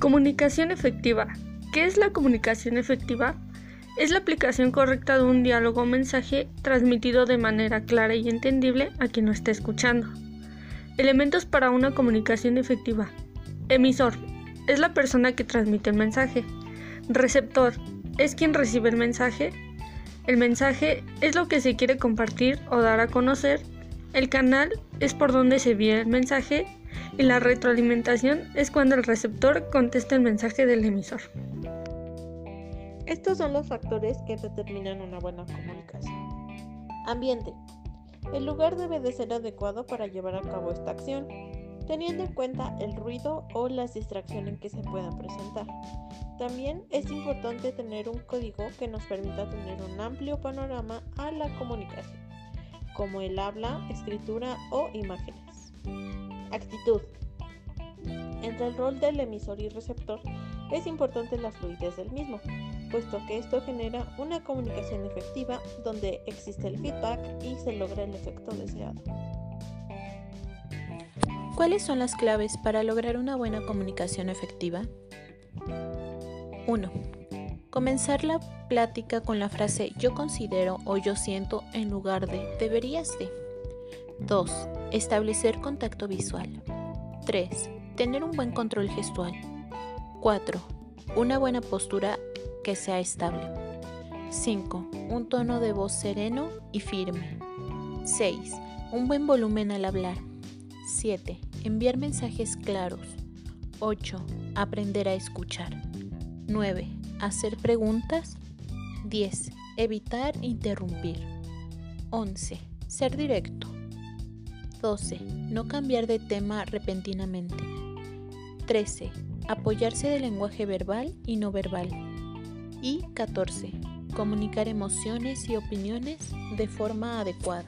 Comunicación efectiva. ¿Qué es la comunicación efectiva? Es la aplicación correcta de un diálogo o mensaje transmitido de manera clara y entendible a quien lo está escuchando. Elementos para una comunicación efectiva. Emisor. Es la persona que transmite el mensaje. Receptor. Es quien recibe el mensaje. El mensaje es lo que se quiere compartir o dar a conocer. El canal es por donde se envía el mensaje y la retroalimentación es cuando el receptor contesta el mensaje del emisor. Estos son los factores que determinan una buena comunicación. Ambiente. El lugar debe de ser adecuado para llevar a cabo esta acción, teniendo en cuenta el ruido o las distracciones que se puedan presentar. También es importante tener un código que nos permita tener un amplio panorama a la comunicación, como el habla, escritura o imágenes. Actitud. Entre el rol del emisor y receptor es importante la fluidez del mismo, puesto que esto genera una comunicación efectiva donde existe el feedback y se logra el efecto deseado. ¿Cuáles son las claves para lograr una buena comunicación efectiva? 1. Comenzar la plática con la frase yo considero o yo siento en lugar de deberías de. 2. Establecer contacto visual. 3. Tener un buen control gestual. 4. Una buena postura que sea estable. 5. Un tono de voz sereno y firme. 6. Un buen volumen al hablar. 7. Enviar mensajes claros. 8. Aprender a escuchar. 9. Hacer preguntas. 10. Evitar interrumpir. 11. Ser directo. 12. No cambiar de tema repentinamente. 13. Apoyarse del lenguaje verbal y no verbal. Y 14. Comunicar emociones y opiniones de forma adecuada.